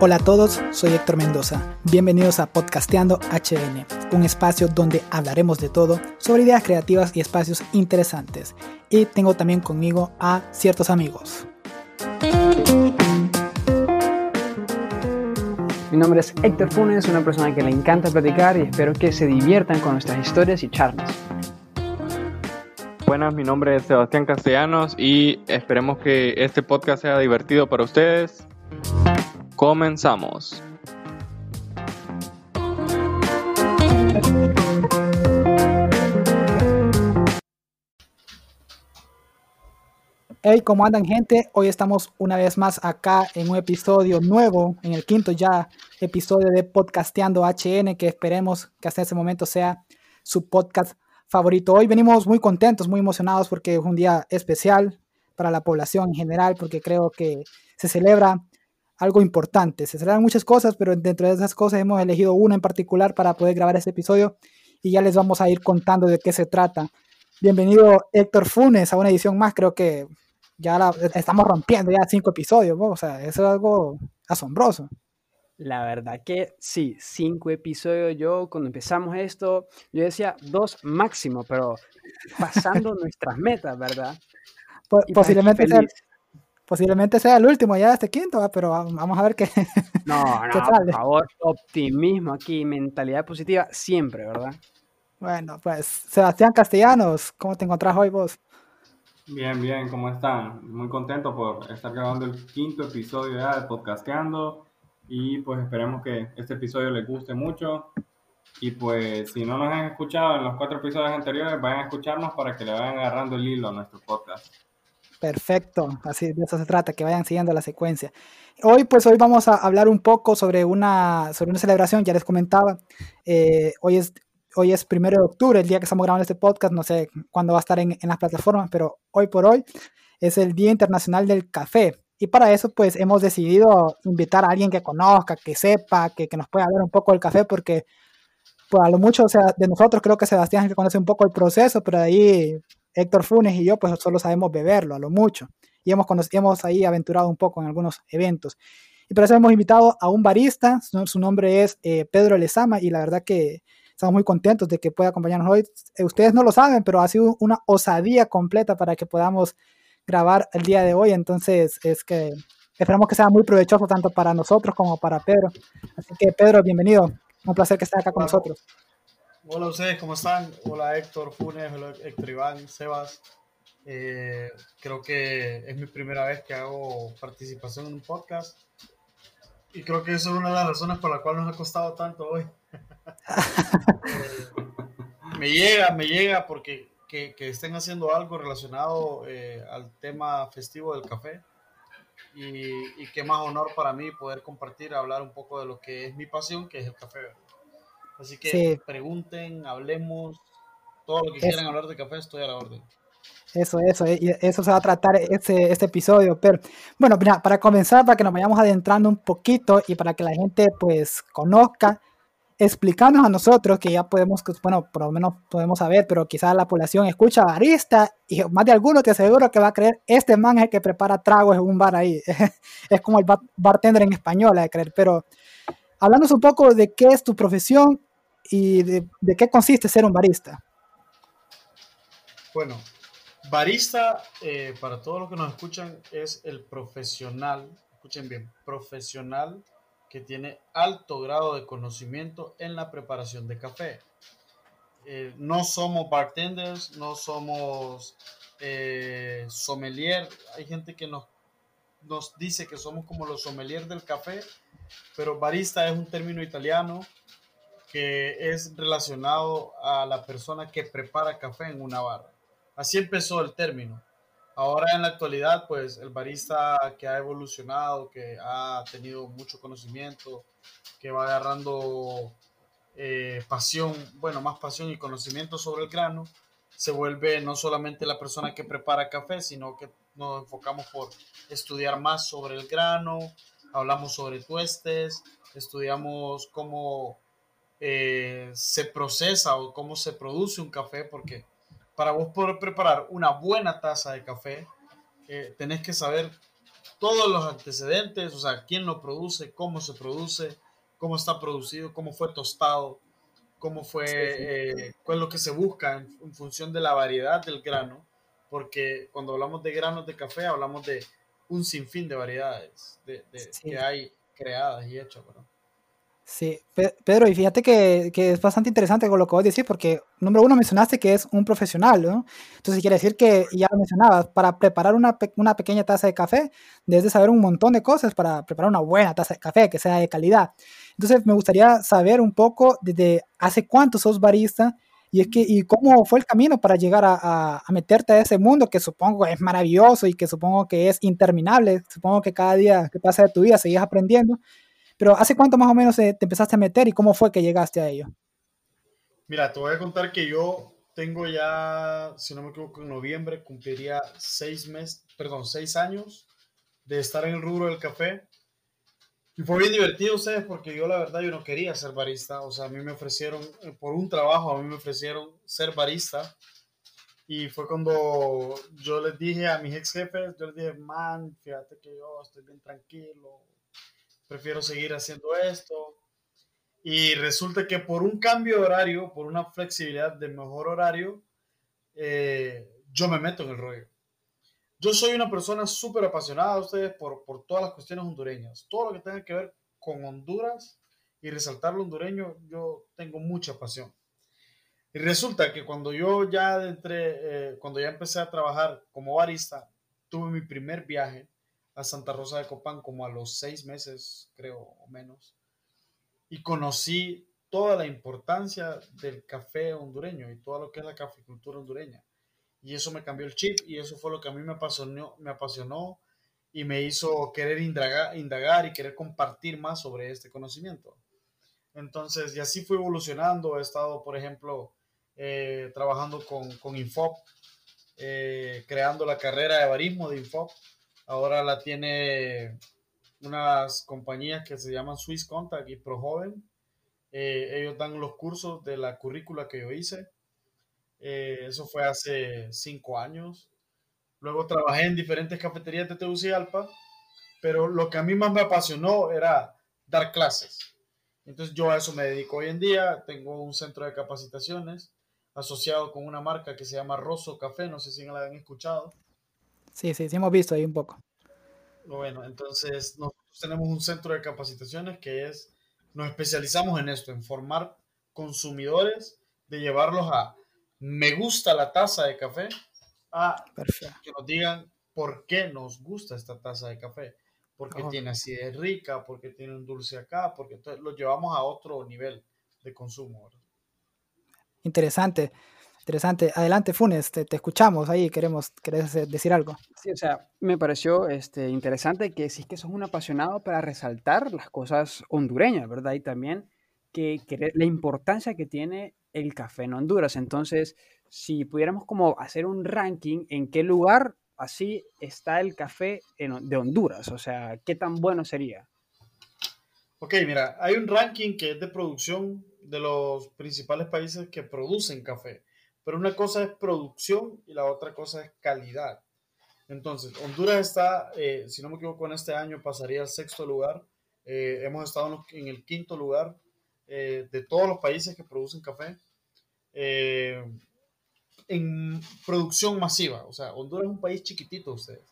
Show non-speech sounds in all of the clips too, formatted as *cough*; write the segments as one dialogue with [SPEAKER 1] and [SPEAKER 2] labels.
[SPEAKER 1] Hola a todos, soy Héctor Mendoza. Bienvenidos a Podcasteando HN, un espacio donde hablaremos de todo sobre ideas creativas y espacios interesantes. Y tengo también conmigo a ciertos amigos.
[SPEAKER 2] Mi nombre es Héctor Funes, una persona que le encanta platicar y espero que se diviertan con nuestras historias y charlas.
[SPEAKER 3] Buenas, mi nombre es Sebastián Castellanos y esperemos que este podcast sea divertido para ustedes. Comenzamos.
[SPEAKER 1] Hey, ¿cómo andan gente? Hoy estamos una vez más acá en un episodio nuevo, en el quinto ya episodio de Podcasteando HN, que esperemos que hasta ese momento sea su podcast favorito. Hoy venimos muy contentos, muy emocionados porque es un día especial para la población en general, porque creo que se celebra algo importante. Se celebran muchas cosas, pero dentro de esas cosas hemos elegido una en particular para poder grabar este episodio y ya les vamos a ir contando de qué se trata. Bienvenido Héctor Funes a una edición más, creo que ya la, estamos rompiendo ya cinco episodios, o sea, eso es algo asombroso.
[SPEAKER 2] La verdad que sí, cinco episodios. Yo cuando empezamos esto, yo decía dos máximo, pero pasando *laughs* nuestras metas, ¿verdad?
[SPEAKER 1] posiblemente sea, posiblemente sea el último ya este quinto, pero vamos a ver qué.
[SPEAKER 2] No, *laughs* no, por favor, optimismo aquí, mentalidad positiva siempre, ¿verdad?
[SPEAKER 1] Bueno, pues Sebastián Castellanos, ¿cómo te encontrás hoy vos?
[SPEAKER 3] Bien, bien, ¿cómo están? Muy contento por estar grabando el quinto episodio ya de Podcasteando y pues esperemos que este episodio les guste mucho y pues si no nos han escuchado en los cuatro episodios anteriores, vayan a escucharnos para que le vayan agarrando el hilo a nuestro podcast.
[SPEAKER 1] Perfecto, así de eso se trata, que vayan siguiendo la secuencia. Hoy, pues hoy vamos a hablar un poco sobre una, sobre una celebración, ya les comentaba, eh, hoy, es, hoy es primero de octubre, el día que estamos grabando este podcast, no sé cuándo va a estar en, las plataformas, pero hoy por hoy es el Día Internacional del Café. Y para eso, pues hemos decidido invitar a alguien que conozca, que sepa, que, que nos pueda hablar un poco del café, porque pues a lo mucho, o sea, de nosotros creo que Sebastián es que conoce un poco el proceso, pero de ahí Héctor Funes y yo pues solo sabemos beberlo a lo mucho y hemos, hemos ahí aventurado un poco en algunos eventos. Y por eso hemos invitado a un barista, su, nombre es eh, Pedro Lezama y la verdad que estamos muy contentos de que pueda acompañarnos hoy. Eh, ustedes no lo saben, pero ha sido una osadía completa para que podamos grabar el día de hoy, entonces es que esperamos que sea muy provechoso tanto para nosotros como para Pedro. Así que Pedro, bienvenido, un placer que estés acá con nosotros.
[SPEAKER 4] Hola a ustedes, ¿cómo están? Hola Héctor Funes, hola Héctor Iván, Sebas. Eh, creo que es mi primera vez que hago participación en un podcast y creo que eso es una de las razones por la cual nos ha costado tanto hoy. *laughs* Eh, me llega, me llega porque que, que estén haciendo algo relacionado eh, al tema festivo del café y, y qué más honor para mí poder compartir, hablar un poco de lo que es mi pasión, que es el café. Así que pregunten, hablemos, todo lo que quieran hablar de café, estoy a la orden.
[SPEAKER 1] Eso, eso, eh, eso se va a tratar este, este episodio. Pero bueno, mira, para comenzar, para que nos vayamos adentrando un poquito y para que la gente pues conozca, explicarnos a nosotros que ya podemos, bueno, por lo menos podemos saber, pero quizás la población escucha barista y más de alguno te aseguro que va a creer, este man es el que prepara tragos en un bar ahí. *laughs* es como el bartender en español, a creer. Pero hablándonos un poco de qué es tu profesión y de, qué consiste ser un barista.
[SPEAKER 4] Bueno, barista, eh, para todos los que nos escuchan, es el profesional, escuchen bien, profesional que tiene alto grado de conocimiento en la preparación de café. Eh, no somos bartenders, no somos eh, sommelier. Hay gente que nos, nos dice que somos como los sommelier del café, pero barista es un término italiano que es relacionado a la persona que prepara café en una barra. Así empezó el término. Ahora en la actualidad, pues el barista que ha evolucionado, que ha tenido mucho conocimiento, que va agarrando eh, pasión, bueno, más pasión y conocimiento sobre el grano, se vuelve no solamente la persona que prepara café, sino que nos enfocamos por estudiar más sobre el grano, hablamos sobre tuestes, estudiamos cómo eh, se procesa o cómo se produce un café, porque para vos poder preparar una buena taza de café, eh, tenés que saber todos los antecedentes, o sea, quién lo produce, cómo se produce, cómo está producido, cómo fue tostado, cómo fue, eh, cuál es lo que se busca en, función de la variedad del grano, porque cuando hablamos de granos de café hablamos de un sinfín de variedades de, que hay creadas y hechas, ¿verdad?
[SPEAKER 1] Sí, Pedro, y fíjate que, que, es bastante interesante con lo que vos decís, porque número uno mencionaste que es un profesional, ¿no? Entonces quiere decir que, ya lo mencionabas, para preparar una, una pequeña taza de café, debes de saber un montón de cosas para preparar una buena taza de café, que sea de calidad. Entonces me gustaría saber un poco desde hace cuánto sos barista y, es que, y cómo fue el camino para llegar a, a, a meterte a ese mundo que supongo es maravilloso y que supongo que es interminable, supongo que cada día que pasa de tu vida seguís aprendiendo. Pero ¿hace cuánto más o menos te empezaste a meter y cómo fue que llegaste a ello?
[SPEAKER 4] Mira, te voy a contar que yo tengo ya, si no me equivoco, en noviembre cumpliría seis meses, perdón, seis años de estar en el rubro del café. Y fue bien divertido, ustedes, porque yo la verdad yo no quería ser barista. O sea, a mí me ofrecieron, eh, por un trabajo, a mí me ofrecieron ser barista. Y fue cuando yo les dije a mis ex jefes, yo les dije, man, fíjate que yo estoy bien tranquilo, prefiero seguir haciendo esto. Y resulta que por un cambio de horario, por una flexibilidad de mejor horario, eh, yo me meto en el rollo. Yo soy una persona súper apasionada a ustedes por, por todas las cuestiones hondureñas. Todo lo que tenga que ver con Honduras y resaltar lo hondureño, yo tengo mucha pasión. Y resulta que cuando yo ya entré, eh, cuando ya empecé a trabajar como barista, tuve mi primer viaje a Santa Rosa de Copán como a los seis meses, creo, o menos. Y conocí toda la importancia del café hondureño y todo lo que es la caficultura hondureña. Y eso me cambió el chip y eso fue lo que a mí me apasionó, me apasionó y me hizo querer indagar, indagar y querer compartir más sobre este conocimiento. Entonces, y así fue evolucionando. He estado, por ejemplo, eh, trabajando con, con Infop, eh, creando la carrera de barismo de Infop Ahora la tiene unas compañías que se llaman Swiss Contact y ProJoven. Eh, ellos dan los cursos de la currícula que yo hice. Eh, eso fue hace cinco años. Luego trabajé en diferentes cafeterías de Tegucigalpa, pero lo que a mí más me apasionó era dar clases. Entonces yo a eso me dedico hoy en día. Tengo un centro de capacitaciones asociado con una marca que se llama Rosso Café, no sé si la han escuchado.
[SPEAKER 1] Sí, sí, sí hemos visto ahí un poco.
[SPEAKER 4] Bueno, entonces nosotros tenemos un centro de capacitaciones que es, nos especializamos en esto, en formar consumidores, de llevarlos a me gusta la taza de café, a que nos digan por qué nos gusta esta taza de café, porque tiene acidez rica, porque tiene un dulce acá, porque lo llevamos a otro nivel de consumo.
[SPEAKER 1] Interesante. Interesante. Adelante, Funes, te, escuchamos ahí, queremos, querés decir algo.
[SPEAKER 2] Sí, o sea, me pareció este, interesante que sí que sos un apasionado para resaltar las cosas hondureñas, ¿verdad? Y también que, la importancia que tiene el café en Honduras. Entonces, si pudiéramos como hacer un ranking, ¿en qué lugar así está el café de Honduras? O sea, ¿qué tan bueno sería?
[SPEAKER 4] Ok, mira, hay un ranking que es de producción de los principales países que producen café. Pero una cosa es producción y la otra cosa es calidad. Entonces, Honduras está, eh, si no me equivoco, en este año pasaría al sexto lugar. Eh, hemos estado en, el quinto lugar eh, de todos los países que producen café en producción masiva. O sea, Honduras es un país chiquitito, ustedes.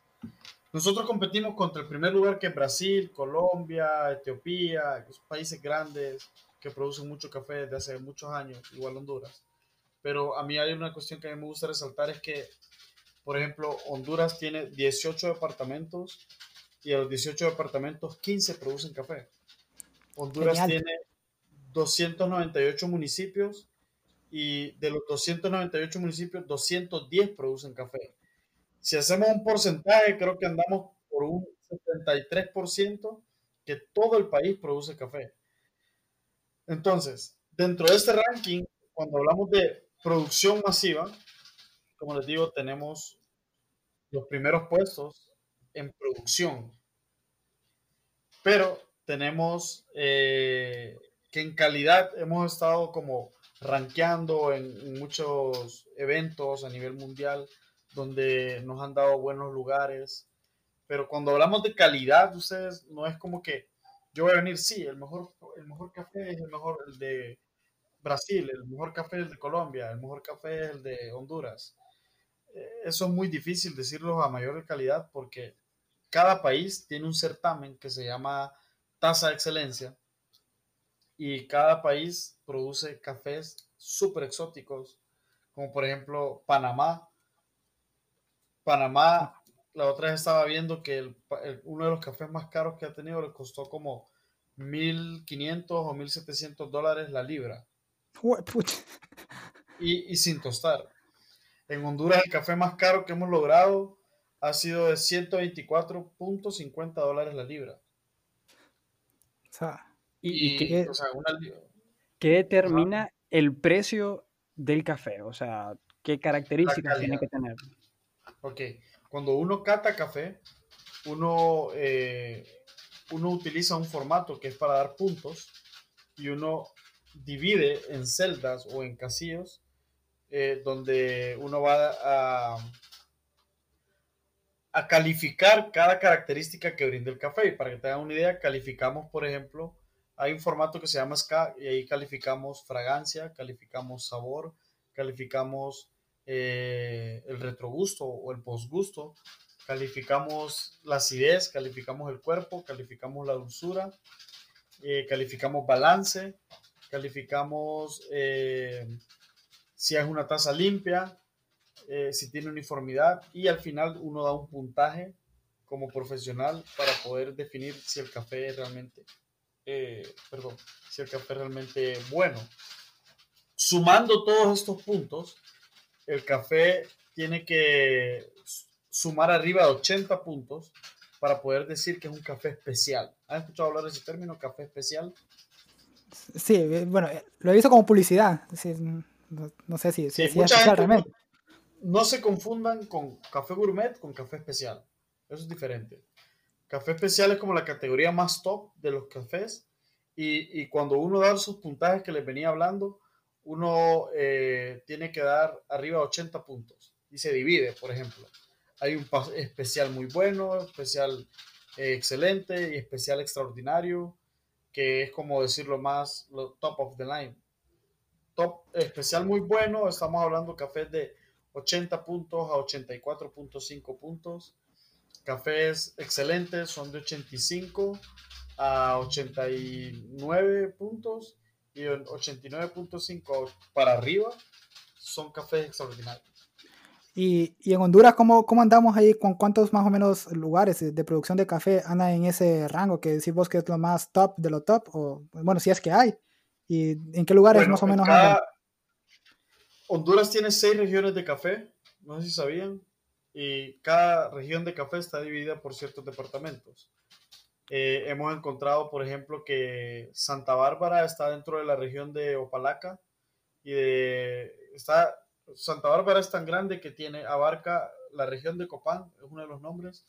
[SPEAKER 4] Nosotros competimos contra el primer lugar que es Brasil, Colombia, Etiopía, países grandes que producen mucho café desde hace muchos años, igual Honduras pero a mí hay una cuestión que a mí me gusta resaltar es que, por ejemplo, Honduras tiene 18 departamentos y a los 18 departamentos 15 producen café. Honduras tiene 298 municipios y de los 298 municipios, 210 producen café. Si hacemos un porcentaje, creo que andamos por un 73% que todo el país produce café. Entonces, dentro de este ranking, cuando hablamos de producción masiva, como les digo, tenemos los primeros puestos en producción. Pero tenemos eh, que en calidad hemos estado como rankeando en, muchos eventos a nivel mundial donde nos han dado buenos lugares. Pero cuando hablamos de calidad, ustedes no es como que yo voy a venir, sí, el mejor, el mejor café es el mejor el de Brasil, el mejor café es el de Colombia, el mejor café es el de Honduras. Eh, eso es muy difícil decirlo a mayor calidad porque cada país tiene un certamen que se llama Tasa de Excelencia y cada país produce cafés súper exóticos, como por ejemplo Panamá. Panamá, la otra vez estaba viendo que uno de los cafés más caros que ha tenido le costó como 1.500 o 1.700 dólares la libra. Y, y, sin tostar. En Honduras el café más caro que hemos logrado ha sido de 124.50 dólares la libra.
[SPEAKER 2] O sea, ¿y, qué, determina el precio del café? O sea, ¿qué características tiene que tener?
[SPEAKER 4] Ok, cuando uno cata café, uno, eh, uno utiliza un formato que es para dar puntos y uno divide en celdas o en casillos eh, donde uno va a, a calificar cada característica que brinda el café. Y para que tengan una idea, calificamos, por ejemplo, hay un formato que se llama SCA y ahí calificamos fragancia, calificamos sabor, calificamos eh, el retrogusto o el postgusto, calificamos la acidez, calificamos el cuerpo, calificamos la dulzura, eh, calificamos balance, calificamos eh, si es una taza limpia, eh, si tiene uniformidad y al final uno da un puntaje como profesional para poder definir si el café es realmente, eh, perdón, si el café es realmente bueno. Sumando todos estos puntos, el café tiene que sumar arriba de 80 puntos para poder decir que es un café especial. ¿Han escuchado hablar de ese término, café especial?
[SPEAKER 1] Sí, eh, bueno, lo he visto como publicidad. no, sé si, es realmente.
[SPEAKER 4] No, se confundan con café gourmet con café especial. Eso es diferente. Café especial es como la categoría más top de los cafés. Y, cuando uno da sus puntajes que les venía hablando, uno eh, tiene que dar arriba 80 puntos. Y se divide, por ejemplo. Hay un especial muy bueno, especial eh, excelente y especial extraordinario que es como decirlo más, lo top of the line. Top especial muy bueno, estamos hablando cafés de 80 puntos a 84.5 puntos. Cafés excelentes son de 85 a 89 puntos y 89.5 para arriba son cafés extraordinarios.
[SPEAKER 1] Y, y, en Honduras, ¿cómo, ¿cómo, andamos ahí? ¿Con cuántos más o menos lugares de producción de café andan en ese rango que decís vos que es lo más top de lo top? O, bueno, si es que hay. ¿Y en qué lugares más o menos andan?
[SPEAKER 4] Honduras tiene seis regiones de café, no sé si sabían, y cada región de café está dividida por ciertos departamentos. Eh, hemos encontrado, por ejemplo, que Santa Bárbara está dentro de la región de Opalaca y de, está Santa Bárbara es tan grande que tiene, abarca la región de Copán, es uno de los nombres,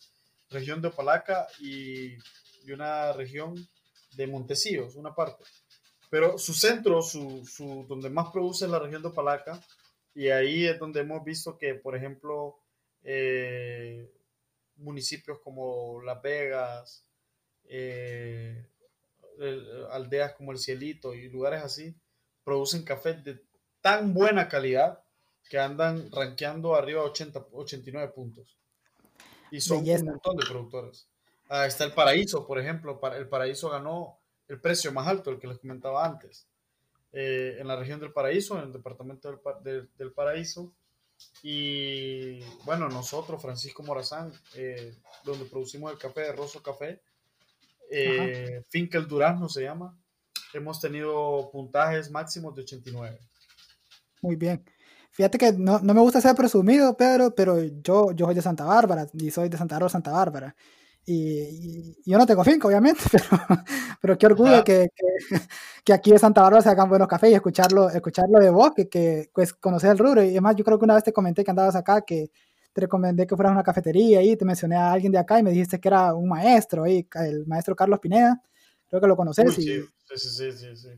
[SPEAKER 4] región de Opalaca y, y una región de Montecillos, una parte. Pero su centro, su, su, donde más produce es la región de Opalaca, y ahí es donde hemos visto que, por ejemplo, eh, municipios como Las Vegas, eh, aldeas como El Cielito y lugares así, producen café de tan buena calidad que andan rankeando arriba de 80, 89 puntos. Y son un montón de productores. Ah, está el Paraíso, por ejemplo. El Paraíso ganó el precio más alto, el que les comentaba antes. Eh, en la región del Paraíso, en el departamento del, del, Paraíso. Y bueno, nosotros, Francisco Morazán, eh, donde producimos el café de Rosso Café, eh, Finca El Durazno se llama, hemos tenido puntajes máximos de 89.
[SPEAKER 1] Muy bien. Fíjate que no, no, me gusta ser presumido, Pedro, pero yo, yo soy de Santa Bárbara y soy de Santa Rosa, Santa Bárbara. Y, yo no tengo finca, obviamente, *laughs* pero, pero qué orgullo que, que, aquí en Santa Bárbara se hagan buenos cafés y escucharlo, escucharlo de vos, que, que pues, conocer el rubro. Y además, yo creo que una vez te comenté que andabas acá, que te recomendé que fueras a una cafetería y te mencioné a alguien de acá y me dijiste que era un maestro, ahí, el maestro Carlos Pineda. Creo que lo conoces.
[SPEAKER 4] sí, sí, sí, sí, sí.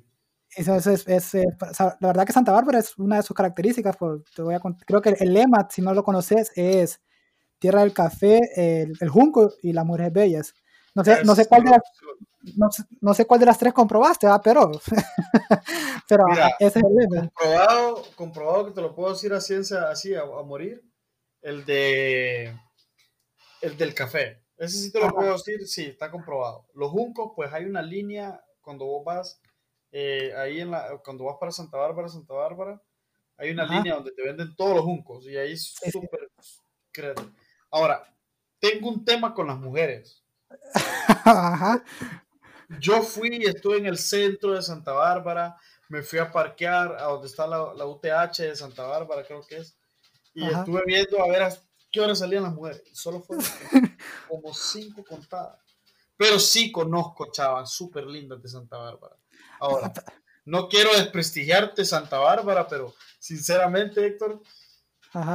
[SPEAKER 1] Eso, es, es, la verdad que Santa Bárbara es una de sus características. Por, te voy a, creo que el lema, si no lo conoces, es Tierra del Café, el, el Junco y las Mujeres Bellas. No sé, no sé cuál de las, no, no, sé cuál de las tres comprobaste, ¿va? pero, *laughs*
[SPEAKER 4] pero Mira, ese es el comprobado, comprobado que te lo puedo decir a ciencia así, a, a morir, el de el del café. Ese sí te lo puedo decir, sí, está comprobado. Los juncos, pues hay una línea cuando vos vas eh, ahí en la, cuando vas para Santa Bárbara, Santa Bárbara, hay una línea donde te venden todos los juncos y ahí es súper Ahora, tengo un tema con las mujeres. Ajá. Yo fui, estuve en el centro de Santa Bárbara, me fui a parquear a donde está la, la UTH de Santa Bárbara, creo que es, y estuve viendo a ver a qué hora salían las mujeres. Solo fueron *laughs* como cinco contadas. Pero sí conozco chavas súper lindas de Santa Bárbara. Ahora, no quiero desprestigiarte Santa Bárbara, pero sinceramente, Héctor,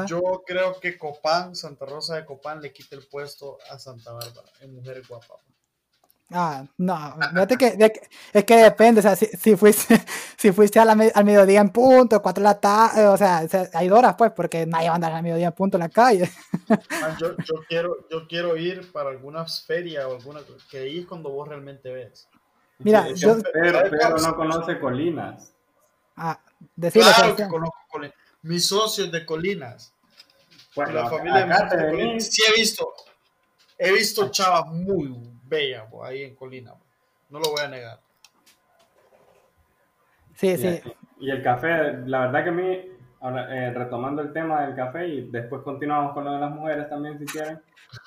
[SPEAKER 4] yo creo que Copán, Santa Rosa de Copán, le quita el puesto a Santa Bárbara en Mujeres Guapas.
[SPEAKER 1] Ah, no, fíjate que, es que depende, o sea, si, si fuiste, *laughs* si fuiste al mediodía en punto, cuatro de la tarde, o sea, hay horas pues, porque nadie va a andar al mediodía en punto en la calle.
[SPEAKER 4] yo, yo, quiero, yo quiero ir para alguna feria o alguna, que ahí es cuando vos realmente ves.
[SPEAKER 3] Mira, yo, pero, pero no conoce Colinas.
[SPEAKER 1] Ah,
[SPEAKER 4] decirle claro que conozco Colinas. Mis socios de Colinas. Bueno, la familia de Colinas. Sí he visto, he visto chavas muy bella ahí en Colina. No lo voy a negar.
[SPEAKER 1] Sí, sí.
[SPEAKER 3] Y el café, la verdad que a mí, eh, retomando el tema del café y después continuamos con lo de las mujeres también si quieren.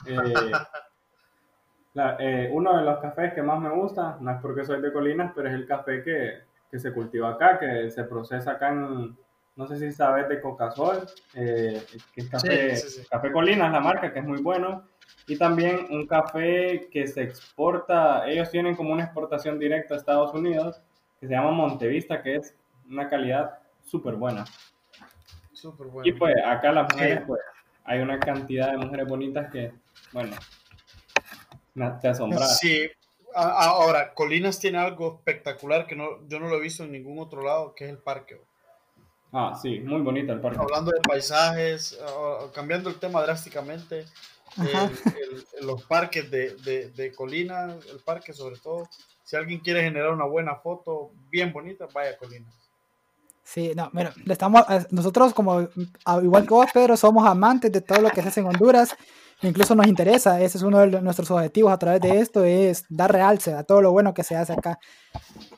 [SPEAKER 3] Eh, *laughs* eh, uno de los cafés que más me gusta, no es porque soy de Colinas, pero es el café que, que se cultiva acá, que se procesa acá en, no sé si sabes de Cocasol, que es café, café Colinas, la marca, que es muy bueno. Y también un café que se exporta, ellos tienen como una exportación directa a Estados Unidos, que se llama Montevista, que es una calidad súper buena.
[SPEAKER 4] Súper
[SPEAKER 3] Y pues acá las mujeres, pues hay una cantidad de mujeres bonitas que, bueno, te asombra.
[SPEAKER 4] Sí, ahora, Colinas tiene algo espectacular que no, yo no lo he visto en ningún otro lado, que es el parque.
[SPEAKER 3] Ah, sí, muy bonito el parque.
[SPEAKER 4] Hablando de paisajes, ah, cambiando el tema drásticamente, los parques de, de, de, Colina, el parque sobre todo. Si alguien quiere generar una buena foto bien bonita, vaya a Colina.
[SPEAKER 1] Sí, no, mira, estamos, eh, nosotros como, igual que vos, Pedro, somos amantes de todo lo que se hace en Honduras incluso nos interesa, ese es uno de nuestros objetivos a través de esto, es dar realce a todo lo bueno que se hace acá.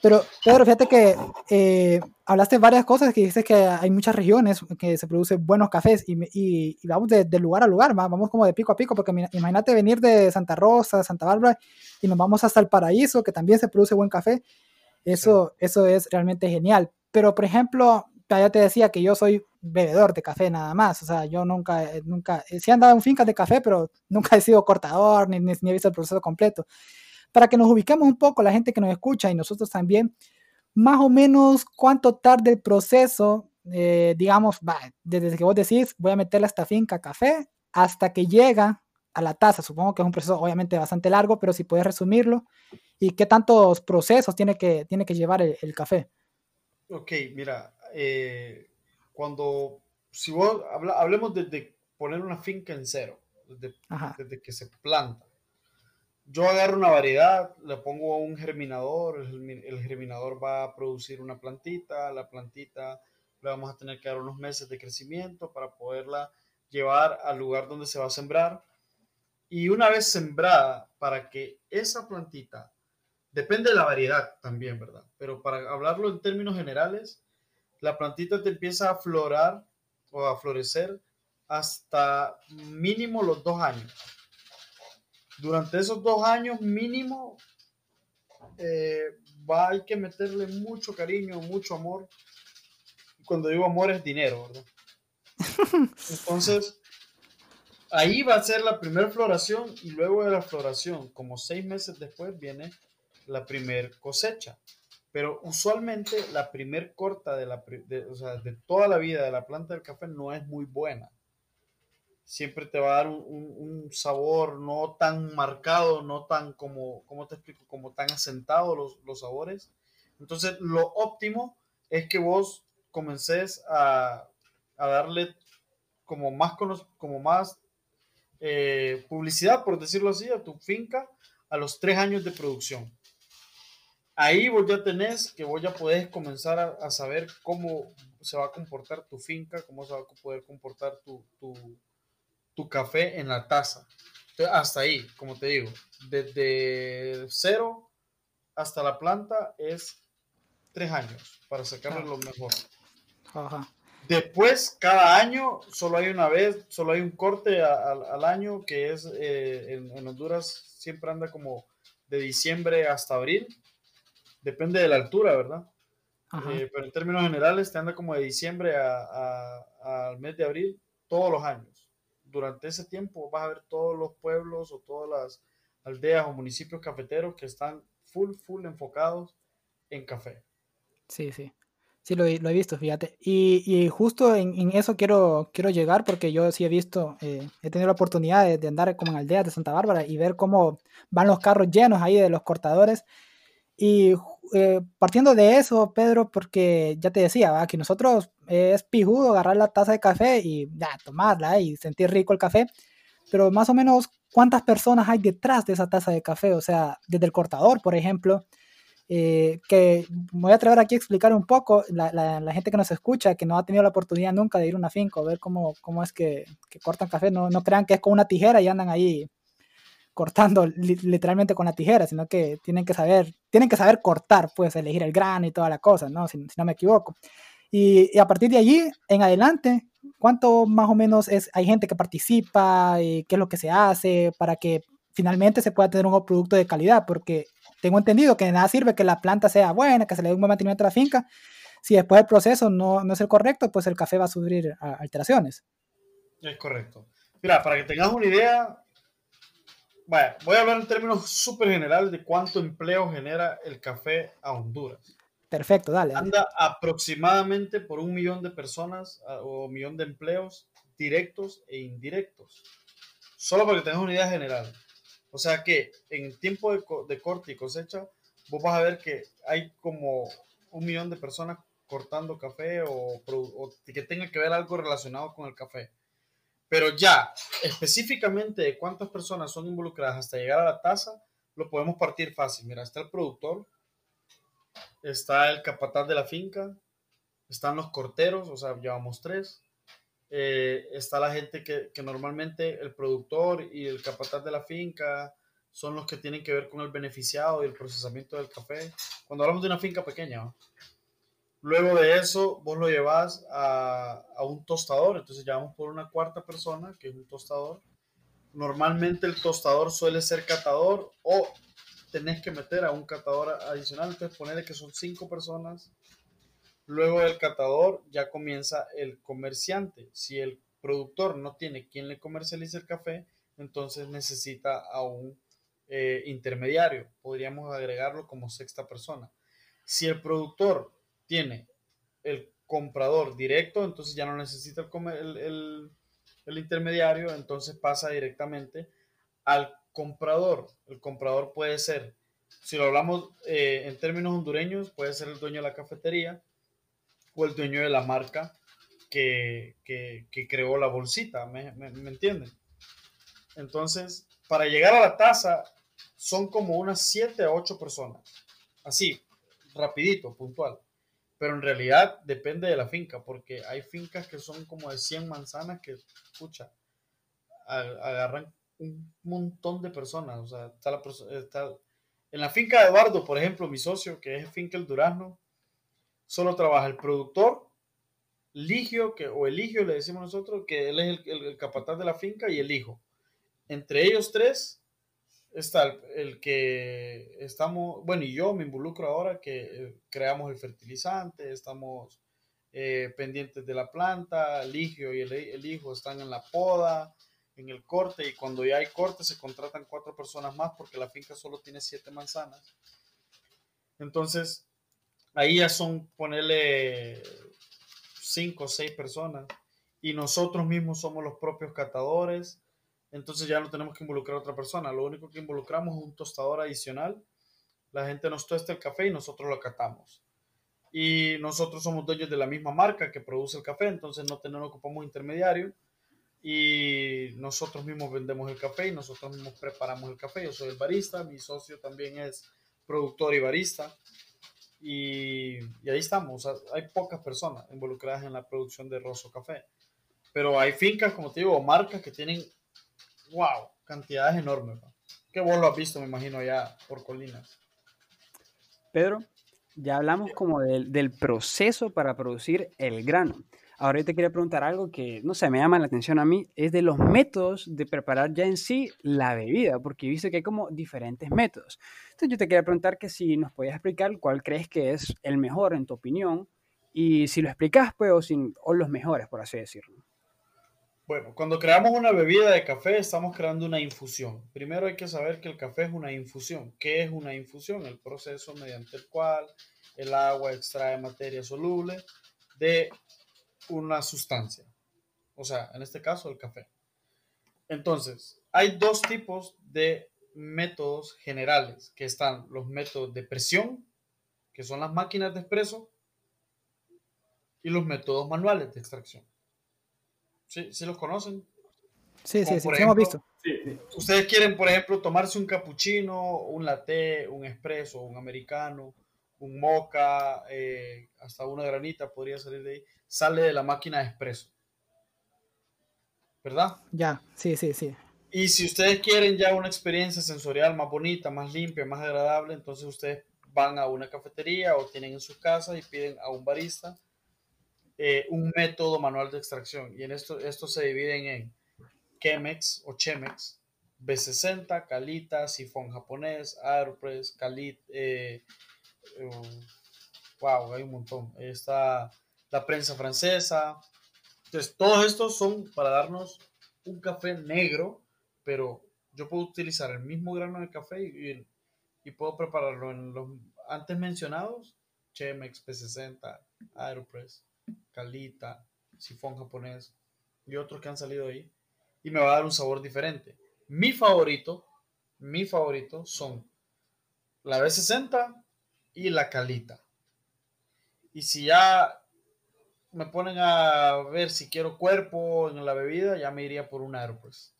[SPEAKER 1] Pero, Pedro, fíjate que eh, hablaste varias cosas, que dices que hay muchas regiones que se producen buenos cafés y, y, vamos de, lugar a lugar, vamos como de pico a pico, porque imagínate venir de Santa Rosa, Santa Bárbara, y nos vamos hasta el Paraíso, que también se produce buen café. Eso, eso es realmente genial. Pero, por ejemplo, ya te decía que yo soy bebedor de café nada más, o sea, yo nunca, eh, nunca, eh, sí he andado en fincas de café, pero *laughs* nunca he sido cortador, ni, ni, he visto el proceso completo. Para que nos ubiquemos un poco, la gente que nos escucha y nosotros también, más o menos cuánto tarda el proceso, eh, digamos, desde que vos decís, voy a meterle a esta finca café, hasta que llega a la taza. Supongo que es un proceso obviamente bastante largo, pero si puedes resumirlo. ¿Y qué tantos procesos tiene que, tiene que llevar el, el café?
[SPEAKER 4] Ok, mira, eh, cuando, si vos, hablemos de, poner una finca en cero, desde, que se planta. Yo agarro una variedad, le pongo un germinador, el, germinador va a producir una plantita, la plantita le vamos a tener que dar unos meses de crecimiento para poderla llevar al lugar donde se va a sembrar. Y una vez sembrada, para que esa plantita, depende de la variedad también, ¿verdad? Pero para hablarlo en términos generales, la plantita te empieza a florar o a florecer hasta mínimo los dos años. Durante esos dos años mínimo eh, va, hay que meterle mucho cariño, mucho amor. Cuando digo amor es dinero, ¿verdad? *laughs* Entonces, ahí va a ser la primera floración y luego de la floración, como seis meses después, viene la primera cosecha. Pero usualmente la primer corta de, la, o sea, de toda la vida de la planta del café no es muy buena. Siempre te va a dar un, sabor no tan marcado, no tan como, ¿cómo te explico? Como tan asentado los, los sabores. Entonces, lo óptimo es que vos comences a, a darle como más, como más eh, publicidad, por decirlo así, a tu finca a los tres años de producción. Ahí vos ya tenés que vos ya podés comenzar a, saber cómo se va a comportar tu finca, cómo se va a poder comportar tu, tu, café en la taza. hasta ahí, como te digo, desde cero hasta la planta es tres años para sacarle lo mejor. Después, cada año, solo hay una vez, solo hay un corte al año que es eh, en, Honduras siempre anda como de diciembre hasta abril. Depende de la altura, ¿verdad? Eh, pero en términos generales, te anda como de diciembre al mes de abril todos los años. Durante ese tiempo vas a ver todos los pueblos o todas las aldeas o municipios cafeteros que están full, full enfocados en café.
[SPEAKER 1] Sí, sí. Sí, lo he, visto, fíjate. Y, justo en, eso quiero, quiero llegar porque yo sí he visto, eh, he tenido la oportunidad de, andar como en aldeas de Santa Bárbara y ver cómo van los carros llenos ahí de los cortadores. Y eh, partiendo de eso, Pedro, porque ya te decía, que nosotros es pijudo agarrar la taza de café y ya, tomarla y sentir rico el café, pero más o menos cuántas personas hay detrás de esa taza de café, o sea, desde el cortador, por ejemplo, eh, que voy a atrever aquí a explicar un poco, la, la, gente que nos escucha, que no ha tenido la oportunidad nunca de ir a una finca ver cómo, cómo es que, que, cortan café, no, no crean que es con una tijera y andan ahí cortando literalmente con la tijera, sino que tienen que saber, tienen que saber cortar, pues elegir el grano y toda la cosa, ¿no? Si, no me equivoco. Y, y, a partir de allí, en adelante, ¿cuánto más o menos es, hay gente que participa y qué es lo que se hace para que finalmente se pueda tener un producto de calidad? Porque tengo entendido que de nada sirve que la planta sea buena, que se le dé un buen mantenimiento a la finca. Si después el proceso no, no es el correcto, pues el café va a sufrir alteraciones.
[SPEAKER 4] Es correcto. Mira, para que tengas una idea, voy a hablar en términos súper generales de cuánto empleo genera el café a Honduras.
[SPEAKER 1] Perfecto, dale,
[SPEAKER 4] Anda aproximadamente por un millón de personas o un millón de empleos directos e indirectos. Solo para que tengas una idea general. O sea que en el tiempo de, corte y cosecha, vos vas a ver que hay como un millón de personas cortando café o, que tenga que ver algo relacionado con el café. Pero ya, específicamente de cuántas personas son involucradas hasta llegar a la taza, lo podemos partir fácil. Mira, está el productor, está el capataz de la finca, están los corteros, o sea, llevamos tres, eh, está la gente que, normalmente el productor y el capataz de la finca son los que tienen que ver con el beneficiado y el procesamiento del café. Cuando hablamos de una finca pequeña, luego de eso vos lo llevas a, a, un tostador, entonces llevamos por una cuarta persona que es un tostador. Normalmente el tostador suele ser catador o tenés que meter a un catador adicional, entonces ponerle que son cinco personas Luego del catador ya comienza el comerciante. Si el productor no tiene quien le comercialice el café, entonces necesita a un eh, intermediario. Podríamos agregarlo como sexta persona. Si el productor tiene el comprador directo, entonces ya no necesita el, intermediario, entonces pasa directamente al comprador. El comprador puede ser, si lo hablamos eh, en términos hondureños, puede ser el dueño de la cafetería, el dueño de la marca que, creó la bolsita, ¿me, me, entienden? Entonces, para llegar a la taza son como unas 7 a 8 personas, así, rapidito, puntual. Pero en realidad depende de la finca, porque hay fincas que son como de 100 manzanas que, escucha, agarran un montón de personas. O sea, está la, en la finca de Eduardo, por ejemplo, mi socio, que es finca El Durazno, solo trabaja el productor, Ligio, que, o Eligio le decimos nosotros, que él es el, capataz de la finca, y el hijo. Entre ellos tres está el, que estamos, bueno, y yo me involucro ahora que eh, creamos el fertilizante, estamos eh, pendientes de la planta, Ligio y el, el, hijo están en la poda, en el corte, y cuando ya hay corte se contratan cuatro personas más porque la finca solo tiene siete manzanas. Entonces, ahí ya son ponerle cinco o seis personas y nosotros mismos somos los propios catadores, entonces ya no tenemos que involucrar a otra persona, lo único que involucramos es un tostador adicional, la gente nos tosta el café y nosotros lo catamos. Y nosotros somos dueños de la misma marca que produce el café, entonces no tenemos, ocupamos intermediario. y nosotros mismos vendemos el café y nosotros mismos preparamos el café. Yo soy el barista, mi socio también es productor y barista. Y, ahí estamos. hay pocas personas involucradas en la producción de Rosso Café. Pero hay fincas, como te digo, marcas que tienen, wow, cantidades enormes. Que vos lo has visto, me imagino, allá por colinas.
[SPEAKER 2] Pedro, ya hablamos como del, del proceso para producir el grano. Ahora yo te quería preguntar algo que, no sé, me llama la atención a mí, es de los métodos de preparar ya en sí la bebida, porque he visto que hay como diferentes métodos. Entonces yo te quería preguntar que si nos podías explicar cuál crees que es el mejor en tu opinión, y si lo explicas, pues, o, sin, o los mejores, por así decirlo.
[SPEAKER 4] Bueno, cuando creamos una bebida de café, estamos creando una infusión. Primero hay que saber que el café es una infusión. ¿Qué es una infusión? El proceso mediante el cual el agua extrae materia soluble de una sustancia. O sea, en este caso, el café. Entonces, hay dos tipos de métodos generales, que están los métodos de presión, que son las máquinas de expreso, y los métodos manuales de extracción. ¿Sí, ¿sí los conocen?
[SPEAKER 1] Sí, sí, sí, hemos visto.
[SPEAKER 4] Ustedes quieren, por ejemplo, tomarse un cappuccino, un latte, un espresso, un americano, un moca, eh, hasta una granita podría salir de ahí sale de la máquina de expreso. ¿Verdad?
[SPEAKER 1] Ya, sí, sí, sí.
[SPEAKER 4] Y si ustedes quieren ya una experiencia sensorial más bonita, más limpia, más agradable, entonces ustedes van a una cafetería o tienen en sus casas y piden a un barista eh, un método manual de extracción. Y en esto, se dividen en Chemex o Chemex, B60, Calita, sifón japonés, Aeropress, Calit, eh, eh, wow, hay un montón. Está la prensa francesa. Entonces, todos estos son para darnos un café negro, pero yo puedo utilizar el mismo grano de café y, y puedo prepararlo en los antes mencionados, Chemex, P60, Aeropress, Calita, sifón japonés y otros que han salido ahí. Y me va a dar un sabor diferente. Mi favorito, mi favorito son la B60 y la Calita. Y si ya me ponen a ver si quiero cuerpo en la bebida, ya me iría por un Aeropress.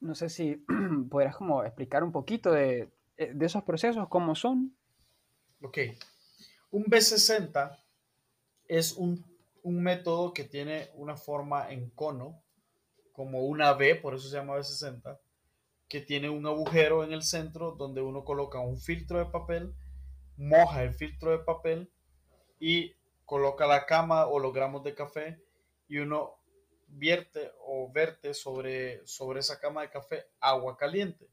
[SPEAKER 2] No sé si *clears throat* podrías como explicar un poquito eh, de, esos procesos, cómo son.
[SPEAKER 4] Ok. Un B60 es un, un, método que tiene una forma en cono, como una B, por eso se llama B60, que tiene un agujero en el centro donde uno coloca un filtro de papel, moja el filtro de papel y coloca la cama o los gramos de café y uno vierte o verte sobre, sobre esa cama de café agua caliente.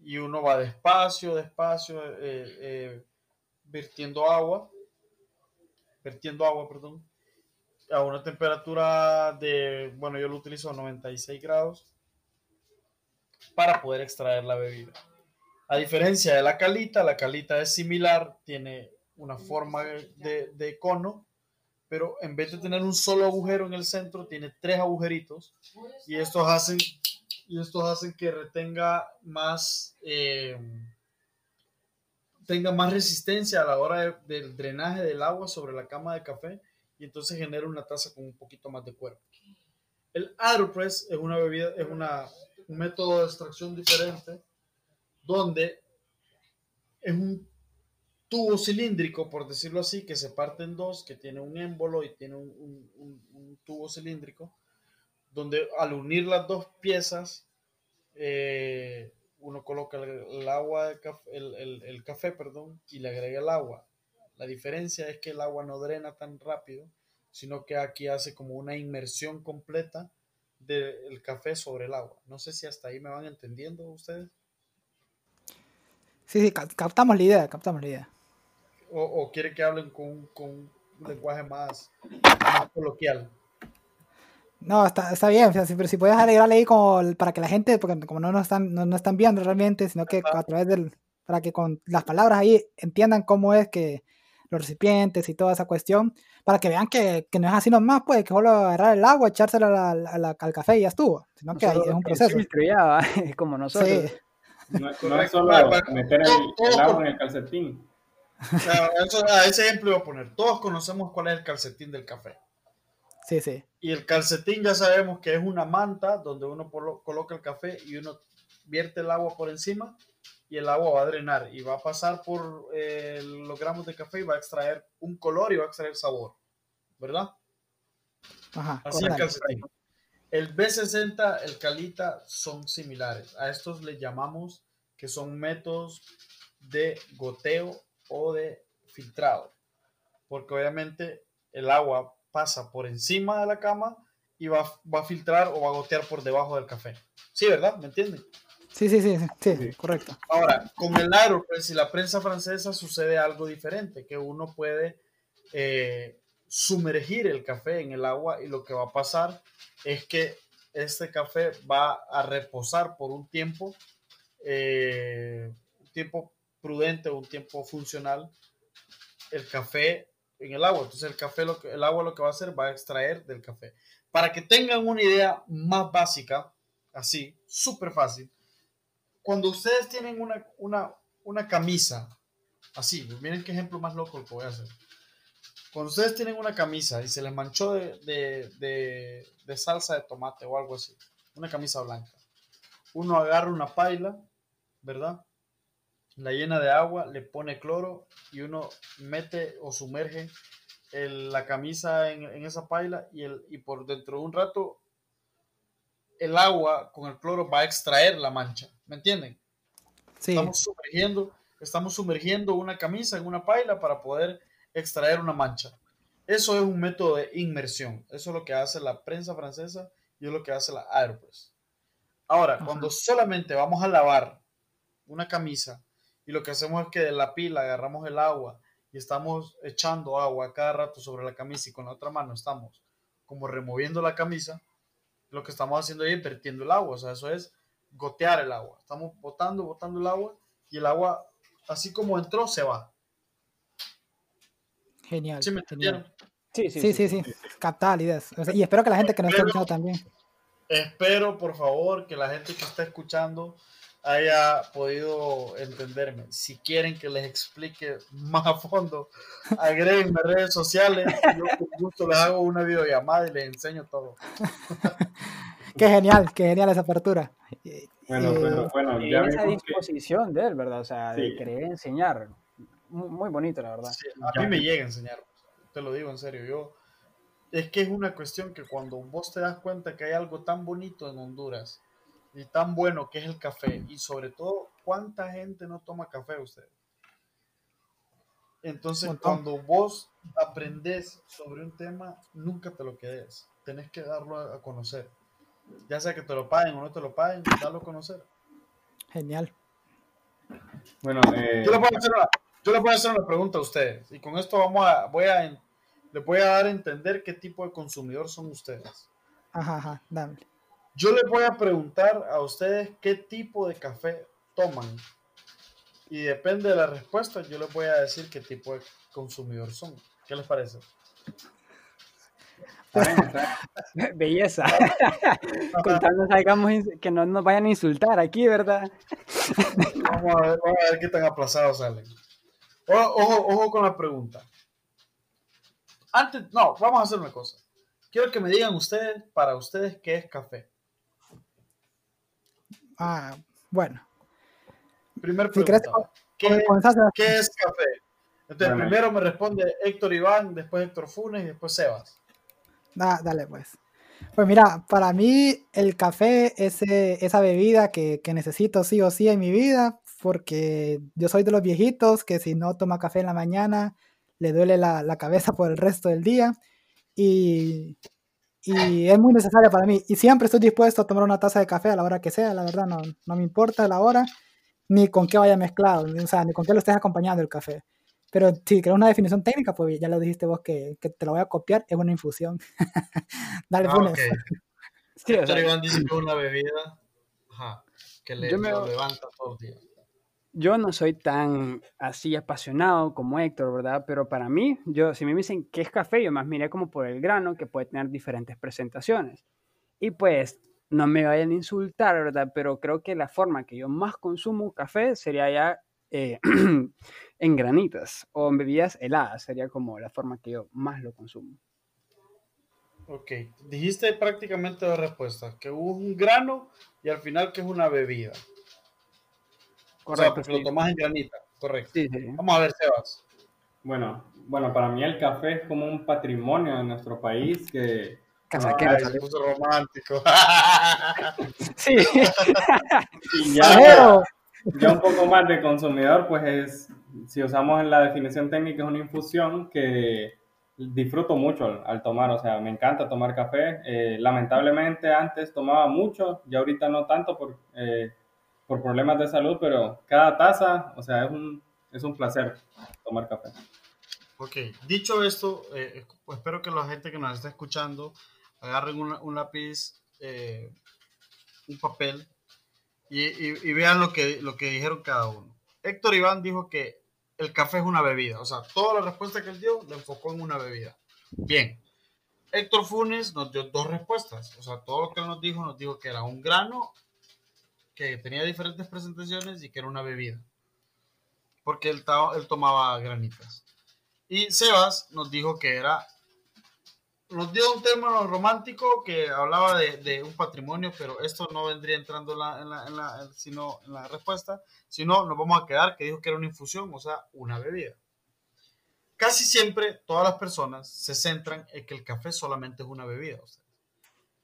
[SPEAKER 4] Y uno va despacio, despacio, eh, eh, vertiendo agua, vertiendo agua, perdón, a una temperatura de, bueno, yo lo utilizo a 96 grados para poder extraer la bebida. A diferencia de la calita, la calita es similar, tiene una forma de, cono, pero en vez de tener un solo agujero en el centro, tiene tres agujeritos y estos hacen, y estos hacen que retenga más, eh, tenga más resistencia a la hora del drenaje del agua sobre la cama de café y entonces genera una taza con un poquito más de cuerpo. El Aeropress es una bebida, es una, un método de extracción diferente donde es un tubo cilíndrico, por decirlo así, que se parte en dos, que tiene un émbolo y tiene un, tubo cilíndrico, donde al unir las dos piezas, eh, uno coloca el, agua, el, café, perdón, y le agrega el agua. La diferencia es que el agua no drena tan rápido, sino que aquí hace como una inmersión completa del café sobre el agua. No sé si hasta ahí me van entendiendo ustedes.
[SPEAKER 1] Sí, sí, captamos la idea, captamos la idea
[SPEAKER 4] o, quiere que hablen con, con un lenguaje más, coloquial?
[SPEAKER 1] No, está, está bien, pero si puedes alegrarle ahí como para que la gente, porque como no nos están, no, están viendo realmente, sino que a través del, para que con las palabras ahí entiendan cómo es que los recipientes y toda esa cuestión, para que vean que, que no es así nomás, pues, que solo agarrar el agua, echárselo al café y ya estuvo, sino que es un proceso. *laughs*
[SPEAKER 2] como nosotros. Sí.
[SPEAKER 3] No, es solo meter el agua en el calcetín *laughs*
[SPEAKER 4] a ese ejemplo voy a poner. Todos conocemos cuál es el calcetín del café.
[SPEAKER 1] Sí, sí.
[SPEAKER 4] Y el calcetín ya sabemos que es una manta donde uno coloca el café y uno vierte el agua por encima y el agua va a drenar y va a pasar por eh, los gramos de café y va a extraer un color y va a extraer sabor, ¿verdad?
[SPEAKER 1] Ajá,
[SPEAKER 4] Así el calcetín. El B60, el Calita son similares. A estos le llamamos que son métodos de goteo o de filtrado. Porque obviamente el agua pasa por encima de la cama y va, va a filtrar o va a gotear por debajo del café. Sí, ¿verdad? ¿Me entienden?
[SPEAKER 1] Sí, sí, sí, sí, correcto.
[SPEAKER 4] Ahora, con el Aeropress y la prensa francesa sucede algo diferente, que uno puede eh, sumergir el café en el agua y lo que va a pasar es que este café va a reposar por un tiempo, eh, un tiempo prudente, un tiempo funcional, el café en el agua. Entonces el café, lo que, el agua lo que va a hacer va a extraer del café. Para que tengan una idea más básica, así, súper fácil, cuando ustedes tienen una, una, una camisa, así, miren qué ejemplo más loco que voy a hacer. Cuando ustedes tienen una camisa y se les manchó de, de, de, salsa de tomate o algo así, una camisa blanca, uno agarra una paila, ¿verdad? La llena de agua, le pone cloro y uno mete o sumerge la camisa en, en, esa paila y, el, y por dentro de un rato el agua con el cloro va a extraer la mancha. ¿Me entienden? Sí. Estamos sumergiendo, estamos sumergiendo una camisa en una paila para poder extraer una mancha. Eso es un método de inmersión. Eso es lo que hace la prensa francesa y es lo que hace la Aeropress. Ahora, cuando solamente vamos a lavar una camisa y lo que hacemos es que de la pila agarramos el agua y estamos echando agua cada rato sobre la camisa y con la otra mano estamos como removiendo la camisa, lo que estamos haciendo es vertiendo el agua, o sea, eso es gotear el agua. Estamos botando, botando el agua y el agua, así como entró, se va.
[SPEAKER 1] Genial.
[SPEAKER 4] ¿Sí me
[SPEAKER 1] entendieron? Sí, sí, sí, sí, Captar ideas. y espero que la gente que nos está escuchando también.
[SPEAKER 4] Espero, por favor, que la gente que está escuchando haya podido entenderme. Si quieren que les explique más a fondo, agréguenme redes sociales. Yo con gusto les hago una videollamada y les enseño todo. *laughs*
[SPEAKER 1] qué genial, qué genial esa apertura.
[SPEAKER 2] Bueno, eh, bueno, ya esa disposición de él, ¿verdad? O sea, de querer enseñar. Muy, bonito, la verdad.
[SPEAKER 4] a mí me llega a enseñar, te lo digo en serio. Yo, es que es una cuestión que cuando vos te das cuenta que hay algo tan bonito en Honduras, y tan bueno que es el café y sobre todo cuánta gente no toma café usted. Entonces cuando vos aprendes sobre un tema, nunca te lo quedes, tenés que darlo a, conocer. Ya sea que te lo paguen o no te lo paguen, darlo a conocer.
[SPEAKER 1] Genial.
[SPEAKER 3] Bueno, eh...
[SPEAKER 4] yo, le puedo hacer una, yo le hacer una pregunta a ustedes y con esto vamos a, voy a, le voy a dar a entender qué tipo de consumidor son ustedes.
[SPEAKER 1] Ajá, ajá, dame.
[SPEAKER 4] Yo les voy a preguntar a ustedes qué tipo de café toman. Y depende de la respuesta, yo les voy a decir qué tipo de consumidor son. ¿Qué les parece? *laughs*
[SPEAKER 2] Belleza. *laughs* Contarnos, que no nos vayan a insultar aquí, ¿verdad?
[SPEAKER 4] Vamos a ver, vamos a ver qué tan aplazados salen. Ojo, ojo con la pregunta. Antes, no, vamos a hacer una cosa. Quiero que me digan ustedes, para ustedes, qué es café.
[SPEAKER 1] Ah, bueno.
[SPEAKER 4] Primer pregunta. ¿Qué, es café? Entonces, primero me responde Héctor Iván, después Héctor Funes y después Sebas.
[SPEAKER 1] dale, pues. Pues mira, para mí el café es esa bebida que, necesito sí o sí en mi vida, porque yo soy de los viejitos que si no toma café en la mañana le duele la, la cabeza por el resto del día. Y y es muy necesaria para mí. Y siempre estoy dispuesto a tomar una taza de café a la hora que sea, la verdad, no, no me importa la hora, ni con qué vaya mezclado, o sea, ni con qué lo estés acompañando el café. Pero si quieres una definición técnica, pues ya lo dijiste vos que, que te lo voy a copiar, es una infusión. *laughs* Dale, ah, okay.
[SPEAKER 4] Sí, o sea, Iván dice que es una bebida que le, me... lo levanta todos los días
[SPEAKER 2] yo no soy tan así apasionado como Héctor, ¿verdad? Pero para mí, yo, si me dicen qué es café, yo más miré como por el grano, que puede tener diferentes presentaciones. Y pues, no me vayan a insultar, ¿verdad? Pero creo que la forma que yo más consumo café sería ya eh, *clears throat* en granitas o en bebidas heladas, sería como la forma que yo más lo consumo.
[SPEAKER 4] Ok, dijiste prácticamente dos respuestas, que hubo un grano y al final que es una bebida. Correcto. O sea, porque lo tomas en granita, correcto. Sí, sí. Vamos a ver, Sebas.
[SPEAKER 3] Bueno, bueno, para mí el café es como un patrimonio de nuestro país que...
[SPEAKER 4] Casaquero, ah, se puso romántico. *laughs*
[SPEAKER 1] sí. *laughs*
[SPEAKER 3] y ya, ya un poco más de consumidor, pues es, si usamos en la definición técnica, es una infusión que disfruto mucho al, tomar, o sea, me encanta tomar café. Eh, lamentablemente antes tomaba mucho, ya ahorita no tanto por, eh, por problemas de salud, pero cada taza, o sea, es un, es un placer tomar café.
[SPEAKER 4] Ok, dicho esto, eh, espero que la gente que nos está escuchando agarren un, lápiz, un papel y, y, vean lo que, lo que dijeron cada uno. Héctor Iván dijo que el café es una bebida. O sea, toda la respuesta que él dio le enfocó en una bebida. Bien. Héctor Funes nos dio dos respuestas. O sea, todo lo que él nos dijo, nos dijo que era un grano que tenía diferentes presentaciones y que era una bebida. Porque él, él tomaba granitas. Y Sebas nos dijo que era nos dio un término romántico que hablaba de, un patrimonio, pero esto no vendría entrando en la, en la, sino en la respuesta, sino nos vamos a quedar que dijo que era una infusión, o sea, una bebida. Casi siempre todas las personas se centran en que el café solamente es una bebida.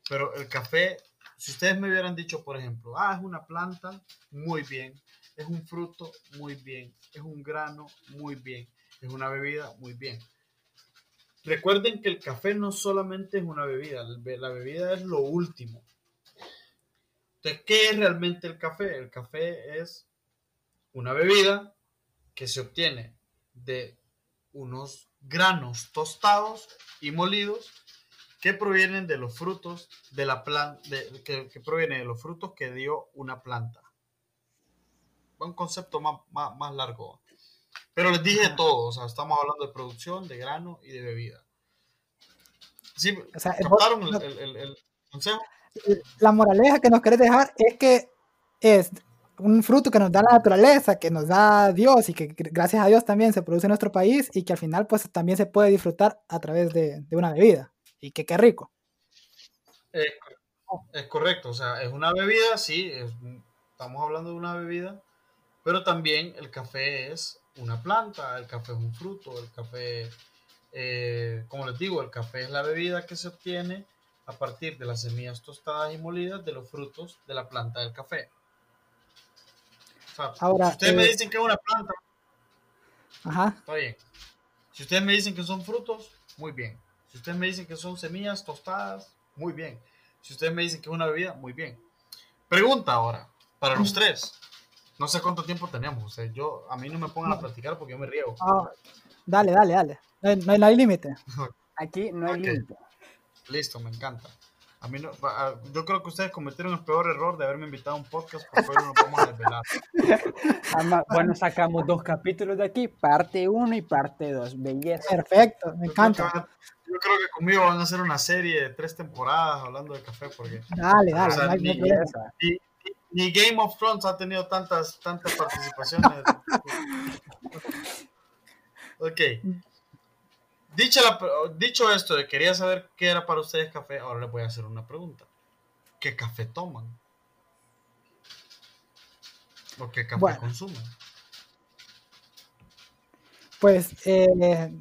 [SPEAKER 4] pero el café, si ustedes me hubieran dicho, por ejemplo, ah, es una planta, muy bien, es un fruto, muy bien, es un grano, muy bien, es una bebida, muy bien Recuerden que el café no solamente es una bebida, la bebida es lo último. Entonces, ¿qué es realmente el café? El café es una bebida que se obtiene de unos granos tostados y molidos que provienen de los frutos de la planta, que, que provienen de los frutos que dio una planta. Un concepto más, más largo. Pero les dije todo, o sea, estamos hablando de producción, de grano y de bebida. Sí, o sea, el, consejo?
[SPEAKER 1] La moraleja que nos querés dejar es que es un fruto que nos da la naturaleza, que nos da Dios y que gracias a Dios también se produce en nuestro país y que al final pues también se puede disfrutar a través de, de una bebida y que qué rico.
[SPEAKER 4] es correcto, o sea, es una bebida, sí, estamos hablando de una bebida, pero también el café es una planta, el café es un fruto, el café, eh, como les digo, el café es la bebida que se obtiene a partir de las semillas tostadas y molidas de los frutos de la planta del café. Ahora, si ustedes me eh, dicen que es una planta, está bien. Si ustedes me dicen que son frutos, muy bien. Si ustedes me dicen que son semillas tostadas, muy bien. Si ustedes me dicen que es una bebida, muy bien. Pregunta ahora, para los tres. No sé cuánto tiempo tenemos. O sea, yo, a mí no me pongan a platicar porque yo me riego.
[SPEAKER 1] Ah, dale, dale, dale. No hay, límite. *laughs*
[SPEAKER 2] Aquí no hay límite.
[SPEAKER 4] Listo, me encanta. A mí no, yo creo que ustedes cometieron el peor error de haberme invitado a un podcast porque hoy no nos vamos a desvelar. *laughs*
[SPEAKER 2] bueno, sacamos dos capítulos de aquí, parte 1 y parte 2. Belleza.
[SPEAKER 1] Perfecto, me encanta.
[SPEAKER 4] Yo creo que conmigo van a hacer una serie de tres temporadas hablando de café porque...
[SPEAKER 1] Dale, dale.
[SPEAKER 4] Ni Game of Thrones ha tenido tantas, tantas participaciones. *laughs* ok. Dicho, dicho esto, quería saber qué era para ustedes café, ahora les voy a hacer una pregunta. ¿Qué café toman? ¿O qué café consumen?
[SPEAKER 1] Pues, eh,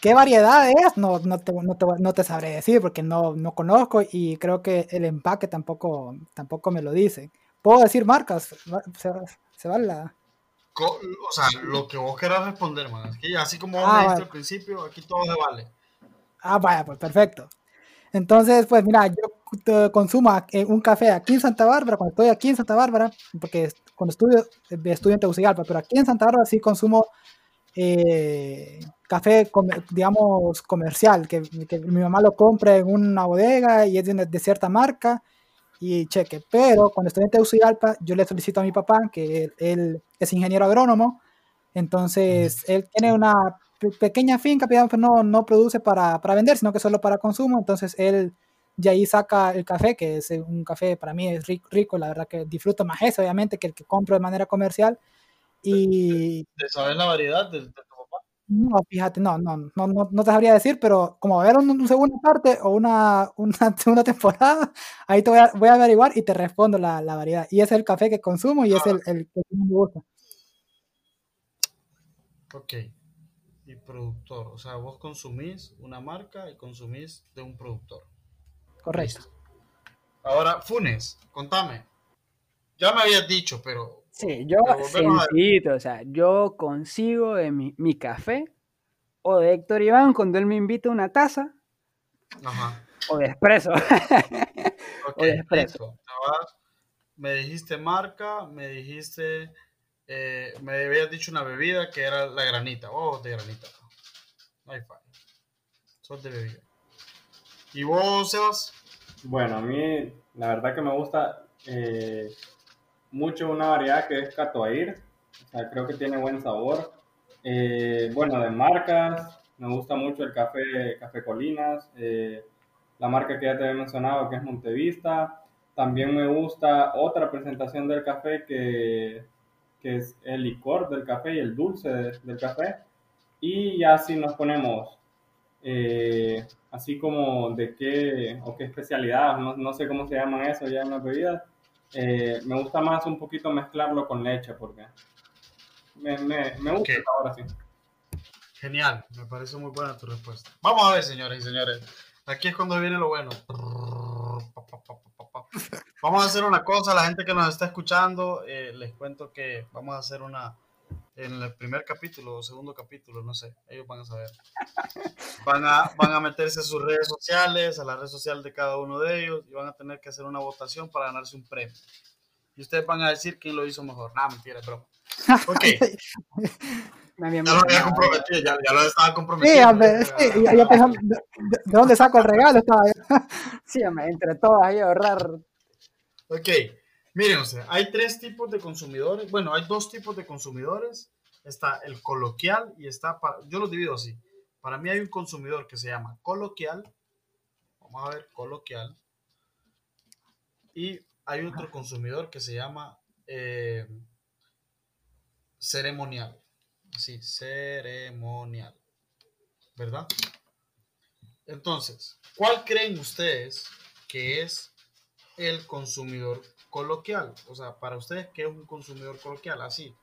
[SPEAKER 1] ¿qué variedad es? No, no, te, no, te, no te sabré decir porque no, no conozco y creo que el empaque tampoco, tampoco me lo dice. ¿Puedo decir marcas? Se, se va la...
[SPEAKER 4] O sea, lo que vos querás responder, man. así como vos ah, al principio, aquí todo se vale.
[SPEAKER 1] Ah, vaya, pues perfecto. Entonces, pues mira, yo consumo eh, un café aquí en Santa Bárbara, cuando estoy aquí en Santa Bárbara, porque cuando estudio, estudio en Tegucigalpa, pero aquí en Santa Bárbara sí consumo eh, café, digamos, comercial, que, mi mamá lo compra en una bodega y es de cierta marca y cheque. Pero cuando estoy en Tegucigalpa, yo le solicito a mi papá, que él, es ingeniero agrónomo, entonces él tiene una pequeña finca, pero no, no produce para, para, vender, sino que solo para consumo, entonces él de ahí saca el café, que es un café para mí es rico, rico la verdad que disfruto más eso, obviamente, que el que compro de manera comercial. Y...
[SPEAKER 4] ¿Sabes la variedad de, papá?
[SPEAKER 1] No, fíjate, no, no, no, no, no te sabría decir, pero como va a haber una un segunda parte o una, *laughs* una segunda temporada, ahí te voy a, voy a averiguar y te respondo la, la variedad. Y es el café que consumo y es el, el que me gusta.
[SPEAKER 4] Ok. Y productor. O sea, vos consumís una marca y consumís de un productor.
[SPEAKER 1] Correcto.
[SPEAKER 4] Listo. Ahora, Funes, contame. Ya me habías dicho, pero
[SPEAKER 2] Sí, yo sencillito, o sea, yo consigo de mi, mi café o de Héctor Iván cuando él me invita una taza
[SPEAKER 4] Ajá.
[SPEAKER 2] o de espresso. *laughs*
[SPEAKER 4] Ok,
[SPEAKER 2] O de
[SPEAKER 4] vas, Me dijiste marca, me dijiste, eh, me habías dicho una bebida que era la granita. Oh, de granita. No hay falla. Sos de bebida. ¿Y vos, Sebas?
[SPEAKER 3] Bueno, a mí la verdad que me gusta eh, mucho una variedad que es Catoair. Creo que tiene buen sabor. Eh, bueno, de marcas, me gusta mucho el café, café Colinas, eh, la marca que ya te había mencionado que es Montevista. También me gusta otra presentación del café que, que es el licor del café y el dulce de- del café. Y ya si nos ponemos eh, así como de qué o qué especialidad, no, no sé cómo se llaman eso ya en las bebidas. Eh, me gusta más un poquito mezclarlo con leche porque me, me, me gusta sabor así.
[SPEAKER 4] Genial, me parece muy buena tu respuesta. Vamos a ver, señores y señores. Aquí es cuando viene lo bueno. Vamos a hacer una cosa, la gente que nos está escuchando, eh, les cuento que vamos a hacer una, en el primer capítulo o segundo capítulo, no sé, ellos van a saber. Van a, van a meterse a sus redes sociales, a la red social de cada uno de ellos y van a tener que hacer una votación para ganarse un premio. Y ustedes van a decir quién lo hizo mejor. Nada, mentira, es broma. Ok, *laughs*
[SPEAKER 2] Me había
[SPEAKER 4] ya lo había comprometido, ya, ya lo estaba
[SPEAKER 1] Sí,
[SPEAKER 4] comprometiendo.
[SPEAKER 1] hombre, sí, yo ¿de, de- de dónde saco el regalo? Estaba. *laughs*
[SPEAKER 2] Sí, hombre, entre todas ahí ahorrar.
[SPEAKER 4] Ok, miren ustedes, hay tres tipos de consumidores. Bueno, hay dos tipos de consumidores. Está el coloquial y está, pa- yo los divido así. Para mí hay un consumidor que se llama coloquial. Vamos a ver, coloquial. Y hay otro consumidor que se llama eh, ceremonial. Así, ceremonial. ¿Verdad? Entonces, ¿cuál creen ustedes que es el consumidor coloquial? O sea, para ustedes, ¿qué es un consumidor coloquial? Así,